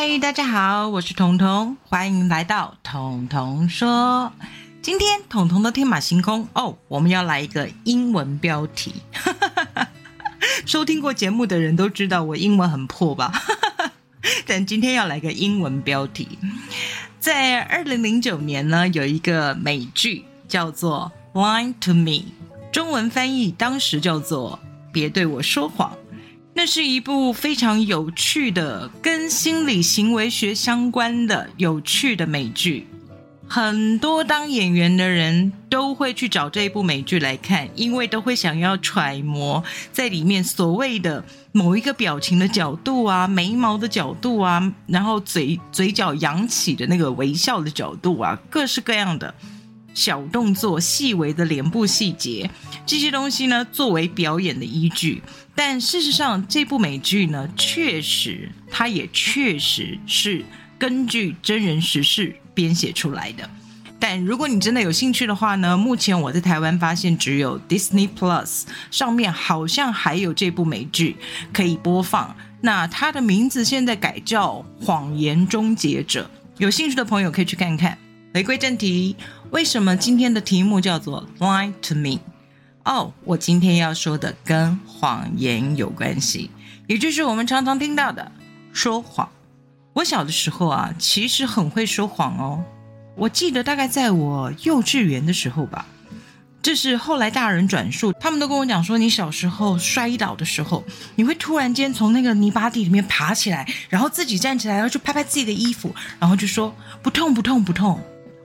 嗨，大家好，我是彤彤，欢迎来到彤彤说。今天彤彤的天马行空哦，我们要来一个英文标题。收听过节目的人都知道我英文很破吧？但今天要来个英文标题。在二零零九年呢，有一个美剧叫做《Lie to Me》，中文翻译当时叫做《别对我说谎》。那是一部非常有趣的、跟心理行为学相关的有趣的美剧。很多当演员的人都会去找这一部美剧来看，因为都会想要揣摩在里面所谓的某一个表情的角度啊、眉毛的角度啊，然后嘴嘴角扬起的那个微笑的角度啊，各式各样的。小动作、细微的脸部细节，这些东西呢，作为表演的依据。但事实上，这部美剧呢，确实，它也确实是根据真人实事编写出来的。但如果你真的有兴趣的话呢，目前我在台湾发现只有 Disney Plus 上面好像还有这部美剧可以播放。那它的名字现在改叫《谎言终结者》，有兴趣的朋友可以去看看。回归正题。为什么今天的题目叫做 Lie to me？哦，我今天要说的跟谎言有关系，也就是我们常常听到的说谎。我小的时候啊，其实很会说谎哦。我记得大概在我幼稚园的时候吧，这是后来大人转述，他们都跟我讲说，你小时候摔倒的时候，你会突然间从那个泥巴地里面爬起来，然后自己站起来，然后就拍拍自己的衣服，然后就说不痛不痛不痛。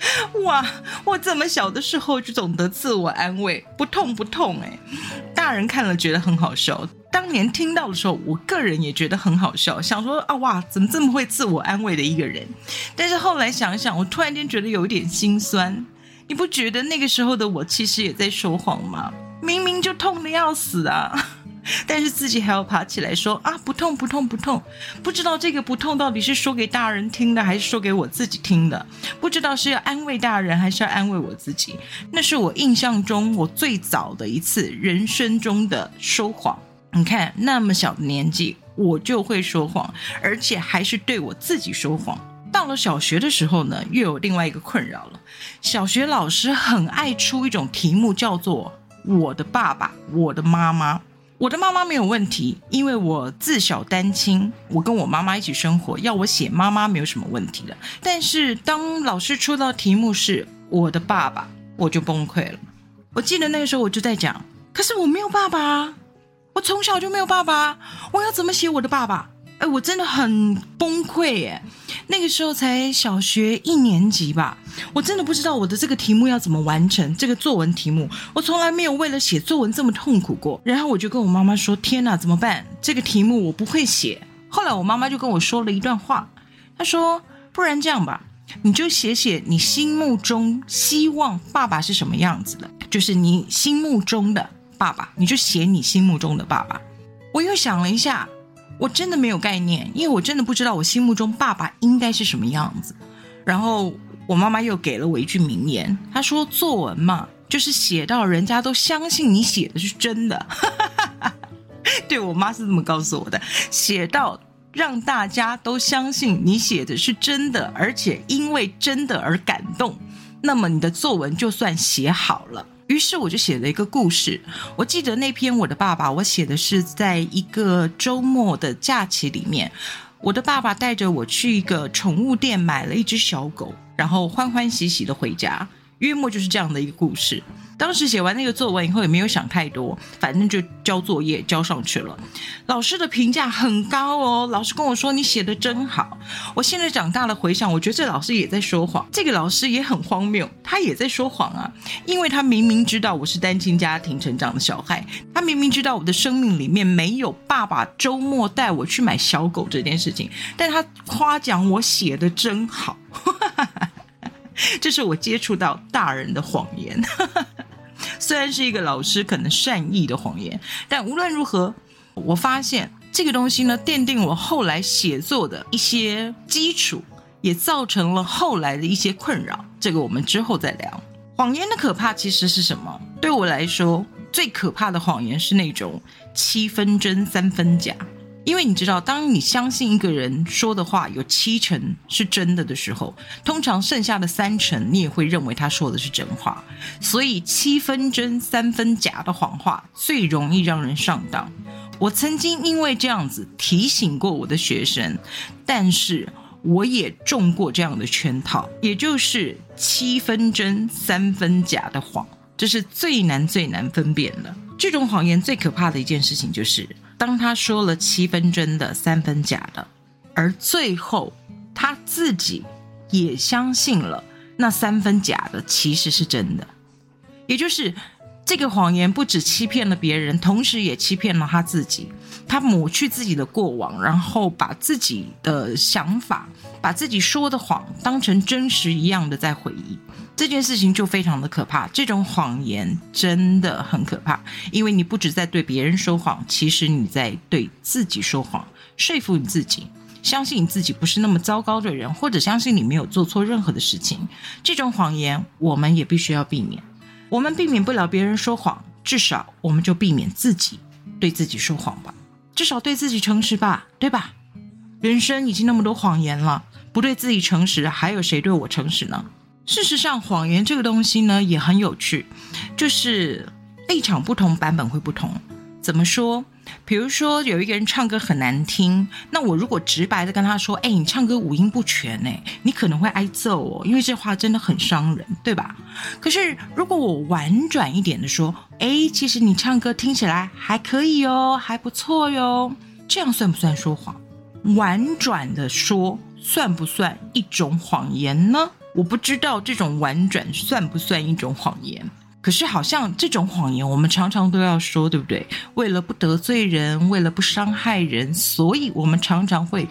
哇！我这么小的时候就懂得自我安慰，不痛不痛哎。大人看了觉得很好笑，当年听到的时候，我个人也觉得很好笑，想说啊哇，怎么这么会自我安慰的一个人？但是后来想想，我突然间觉得有一点心酸。你不觉得那个时候的我其实也在说谎吗？明明就痛的要死啊！但是自己还要爬起来说啊，不痛不痛不痛，不知道这个不痛到底是说给大人听的，还是说给我自己听的？不知道是要安慰大人，还是要安慰我自己？那是我印象中我最早的一次人生中的说谎。你看，那么小的年纪我就会说谎，而且还是对我自己说谎。到了小学的时候呢，又有另外一个困扰了。小学老师很爱出一种题目，叫做“我的爸爸，我的妈妈”。我的妈妈没有问题，因为我自小单亲，我跟我妈妈一起生活，要我写妈妈没有什么问题的。但是当老师出到题目是我的爸爸，我就崩溃了。我记得那个时候我就在讲，可是我没有爸爸啊，我从小就没有爸爸，我要怎么写我的爸爸？哎，我真的很崩溃耶！那个时候才小学一年级吧，我真的不知道我的这个题目要怎么完成。这个作文题目，我从来没有为了写作文这么痛苦过。然后我就跟我妈妈说：“天哪，怎么办？这个题目我不会写。”后来我妈妈就跟我说了一段话，她说：“不然这样吧，你就写写你心目中希望爸爸是什么样子的，就是你心目中的爸爸，你就写你心目中的爸爸。”我又想了一下。我真的没有概念，因为我真的不知道我心目中爸爸应该是什么样子。然后我妈妈又给了我一句名言，她说：“作文嘛，就是写到人家都相信你写的是真的。”对我妈是这么告诉我的，写到让大家都相信你写的是真的，而且因为真的而感动，那么你的作文就算写好了。于是我就写了一个故事。我记得那篇我的爸爸，我写的是在一个周末的假期里面，我的爸爸带着我去一个宠物店买了一只小狗，然后欢欢喜喜的回家。约莫就是这样的一个故事。当时写完那个作文以后，也没有想太多，反正就交作业交上去了。老师的评价很高哦，老师跟我说你写的真好。我现在长大了回想，我觉得这老师也在说谎。这个老师也很荒谬，他也在说谎啊，因为他明明知道我是单亲家庭成长的小孩，他明明知道我的生命里面没有爸爸周末带我去买小狗这件事情，但他夸奖我写的真好。这是我接触到大人的谎言。虽然是一个老师可能善意的谎言，但无论如何，我发现这个东西呢，奠定我后来写作的一些基础，也造成了后来的一些困扰。这个我们之后再聊。谎言的可怕其实是什么？对我来说，最可怕的谎言是那种七分真三分假。因为你知道，当你相信一个人说的话有七成是真的的时候，通常剩下的三成你也会认为他说的是真话。所以七分真三分假的谎话最容易让人上当。我曾经因为这样子提醒过我的学生，但是我也中过这样的圈套，也就是七分真三分假的谎，这是最难最难分辨的。这种谎言最可怕的一件事情就是。当他说了七分真的三分假的，而最后他自己也相信了那三分假的其实是真的，也就是这个谎言不止欺骗了别人，同时也欺骗了他自己。他抹去自己的过往，然后把自己的想法、把自己说的谎当成真实一样的在回忆。这件事情就非常的可怕，这种谎言真的很可怕，因为你不止在对别人说谎，其实你在对自己说谎，说服你自己，相信你自己不是那么糟糕的人，或者相信你没有做错任何的事情。这种谎言我们也必须要避免。我们避免不了别人说谎，至少我们就避免自己对自己说谎吧，至少对自己诚实吧，对吧？人生已经那么多谎言了，不对自己诚实，还有谁对我诚实呢？事实上，谎言这个东西呢也很有趣，就是立场不同，版本会不同。怎么说？比如说有一个人唱歌很难听，那我如果直白的跟他说：“哎，你唱歌五音不全，哎，你可能会挨揍哦，因为这话真的很伤人，对吧？”可是如果我婉转一点的说：“哎，其实你唱歌听起来还可以哦，还不错哟。”这样算不算说谎？婉转的说算不算一种谎言呢？我不知道这种婉转算不算一种谎言，可是好像这种谎言我们常常都要说，对不对？为了不得罪人，为了不伤害人，所以我们常常会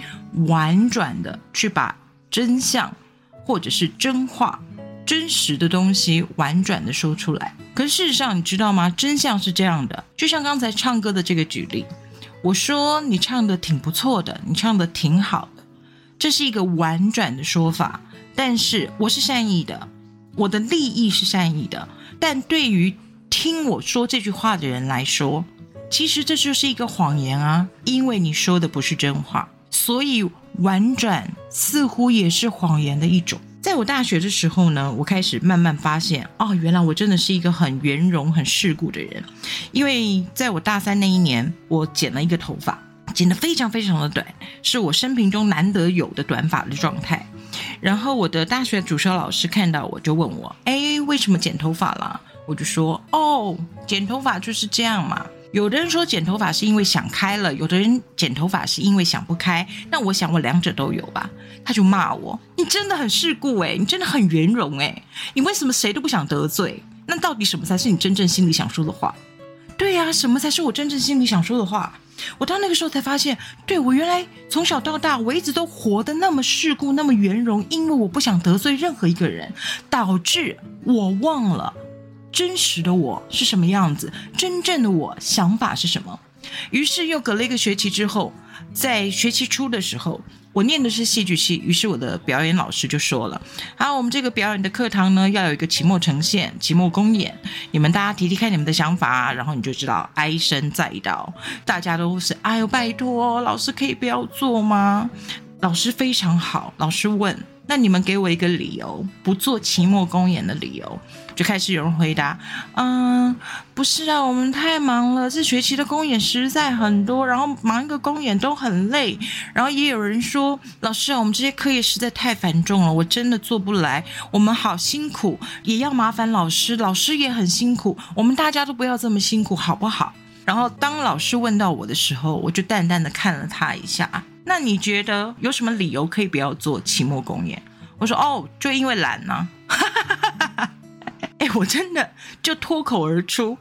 婉转的去把真相或者是真话、真实的东西婉转的说出来。可是事实上，你知道吗？真相是这样的，就像刚才唱歌的这个举例，我说你唱的挺不错的，你唱的挺好的，这是一个婉转的说法。但是我是善意的，我的利益是善意的，但对于听我说这句话的人来说，其实这就是一个谎言啊，因为你说的不是真话，所以婉转似乎也是谎言的一种。在我大学的时候呢，我开始慢慢发现，哦，原来我真的是一个很圆融、很世故的人，因为在我大三那一年，我剪了一个头发，剪得非常非常的短，是我生平中难得有的短发的状态。然后我的大学主修老师看到我就问我：“哎，为什么剪头发了？”我就说：“哦，剪头发就是这样嘛。有的人说剪头发是因为想开了，有的人剪头发是因为想不开。那我想我两者都有吧。”他就骂我：“你真的很世故哎，你真的很圆融哎，你为什么谁都不想得罪？那到底什么才是你真正心里想说的话？”对呀，什么才是我真正心里想说的话？我到那个时候才发现，对我原来从小到大，我一直都活得那么世故，那么圆融，因为我不想得罪任何一个人，导致我忘了真实的我是什么样子，真正的我想法是什么。于是又隔了一个学期之后，在学期初的时候。我念的是戏剧系，于是我的表演老师就说了：“好，我们这个表演的课堂呢，要有一个期末呈现、期末公演，你们大家提提看你们的想法，然后你就知道哀声载道，大家都是哎呦拜托，老师可以不要做吗？老师非常好，老师问。”那你们给我一个理由，不做期末公演的理由，就开始有人回答，嗯，不是啊，我们太忙了，这学期的公演实在很多，然后忙一个公演都很累，然后也有人说，老师啊，我们这些课业实在太繁重了，我真的做不来，我们好辛苦，也要麻烦老师，老师也很辛苦，我们大家都不要这么辛苦，好不好？然后当老师问到我的时候，我就淡淡的看了他一下。那你觉得有什么理由可以不要做期末公演？我说哦，就因为懒呢。哎，我真的就脱口而出，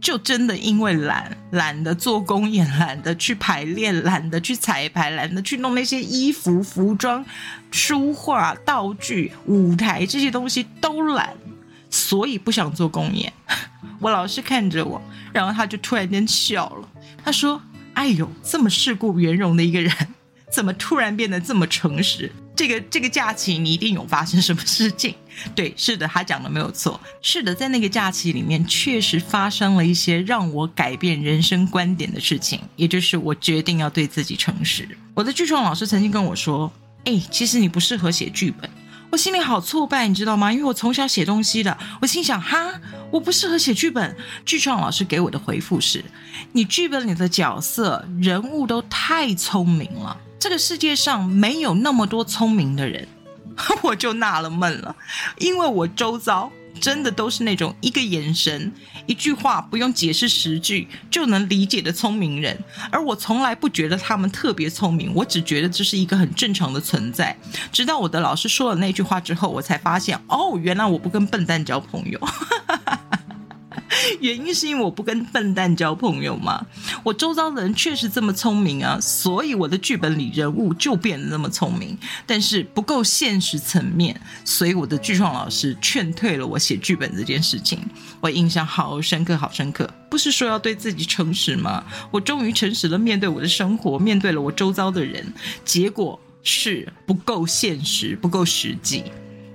就真的因为懒，懒得做公演，懒得去排练，懒得去彩排，懒得去弄那些衣服、服装、书画、道具、舞台这些东西都懒，所以不想做公演。我老师看着我，然后他就突然间笑了，他说：“哎呦，这么世故圆融的一个人。”怎么突然变得这么诚实？这个这个假期你一定有发生什么事情？对，是的，他讲的没有错。是的，在那个假期里面，确实发生了一些让我改变人生观点的事情，也就是我决定要对自己诚实。我的剧创老师曾经跟我说：“哎，其实你不适合写剧本。”我心里好挫败，你知道吗？因为我从小写东西的，我心想哈，我不适合写剧本。剧创老师给我的回复是：你剧本里的角色人物都太聪明了，这个世界上没有那么多聪明的人。我就纳了闷了，因为我周遭。真的都是那种一个眼神、一句话不用解释十句就能理解的聪明人，而我从来不觉得他们特别聪明，我只觉得这是一个很正常的存在。直到我的老师说了那句话之后，我才发现，哦，原来我不跟笨蛋交朋友。原因是因为我不跟笨蛋交朋友嘛。我周遭的人确实这么聪明啊，所以我的剧本里人物就变得那么聪明，但是不够现实层面，所以我的剧创老师劝退了我写剧本这件事情。我印象好深刻，好深刻。不是说要对自己诚实吗？我终于诚实的面对我的生活，面对了我周遭的人，结果是不够现实，不够实际。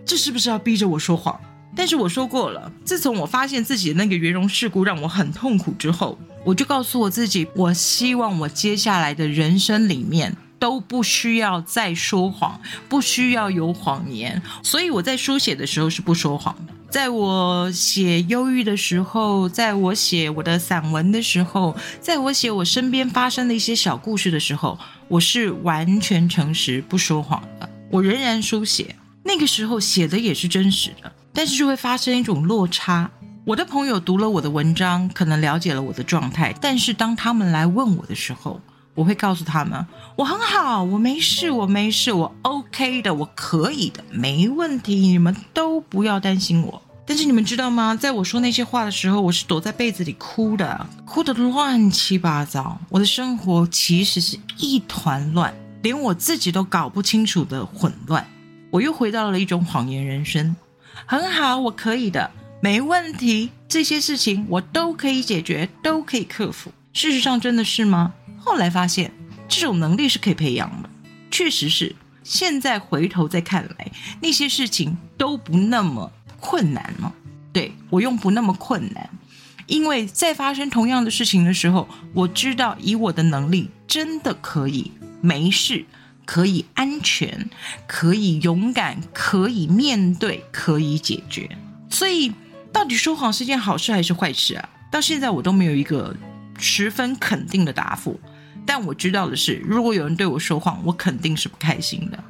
这是不是要逼着我说谎？但是我说过了，自从我发现自己的那个圆融事故让我很痛苦之后，我就告诉我自己，我希望我接下来的人生里面都不需要再说谎，不需要有谎言。所以我在书写的时候是不说谎的，在我写忧郁的时候，在我写我的散文的时候，在我写我身边发生的一些小故事的时候，我是完全诚实不说谎的。我仍然书写，那个时候写的也是真实的。但是就会发生一种落差。我的朋友读了我的文章，可能了解了我的状态，但是当他们来问我的时候，我会告诉他们：我很好，我没事，我没事，我 OK 的，我可以的，没问题，你们都不要担心我。但是你们知道吗？在我说那些话的时候，我是躲在被子里哭的，哭得乱七八糟。我的生活其实是一团乱，连我自己都搞不清楚的混乱。我又回到了一种谎言人生。很好，我可以的，没问题。这些事情我都可以解决，都可以克服。事实上，真的是吗？后来发现，这种能力是可以培养的，确实是。现在回头再看来，那些事情都不那么困难了。对我用不那么困难，因为在发生同样的事情的时候，我知道以我的能力，真的可以没事。可以安全，可以勇敢，可以面对，可以解决。所以，到底说谎是件好事还是坏事啊？到现在我都没有一个十分肯定的答复。但我知道的是，如果有人对我说谎，我肯定是不开心的。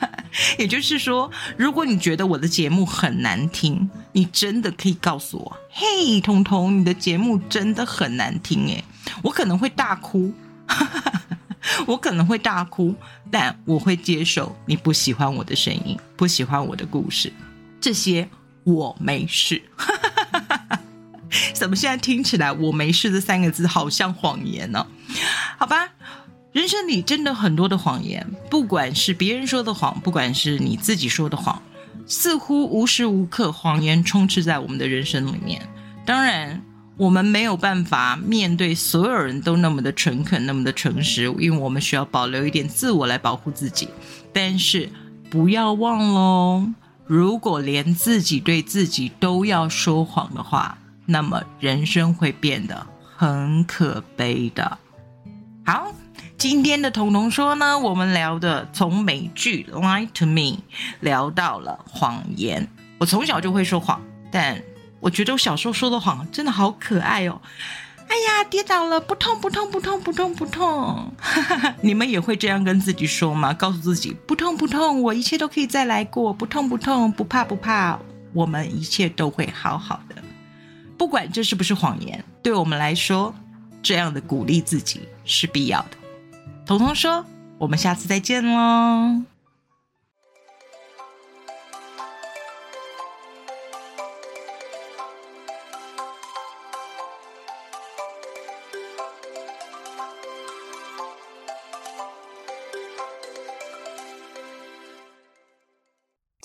也就是说，如果你觉得我的节目很难听，你真的可以告诉我：“嘿，彤彤，你的节目真的很难听。”诶，我可能会大哭。我可能会大哭，但我会接受你不喜欢我的声音，不喜欢我的故事，这些我没事。怎么现在听起来“我没事”这三个字好像谎言呢？好吧，人生里真的很多的谎言，不管是别人说的谎，不管是你自己说的谎，似乎无时无刻谎言充斥在我们的人生里面。当然。我们没有办法面对所有人都那么的诚恳，那么的诚实，因为我们需要保留一点自我来保护自己。但是不要忘喽，如果连自己对自己都要说谎的话，那么人生会变得很可悲的。好，今天的彤彤说呢，我们聊的从美剧《Lie to Me》聊到了谎言。我从小就会说谎，但。我觉得我小时候说的谎真的好可爱哦！哎呀，跌倒了，不痛不痛不痛不痛不痛。你们也会这样跟自己说吗？告诉自己不痛不痛，我一切都可以再来过，不痛不痛，不怕不怕，我们一切都会好好的。不管这是不是谎言，对我们来说，这样的鼓励自己是必要的。彤彤说：“我们下次再见喽。”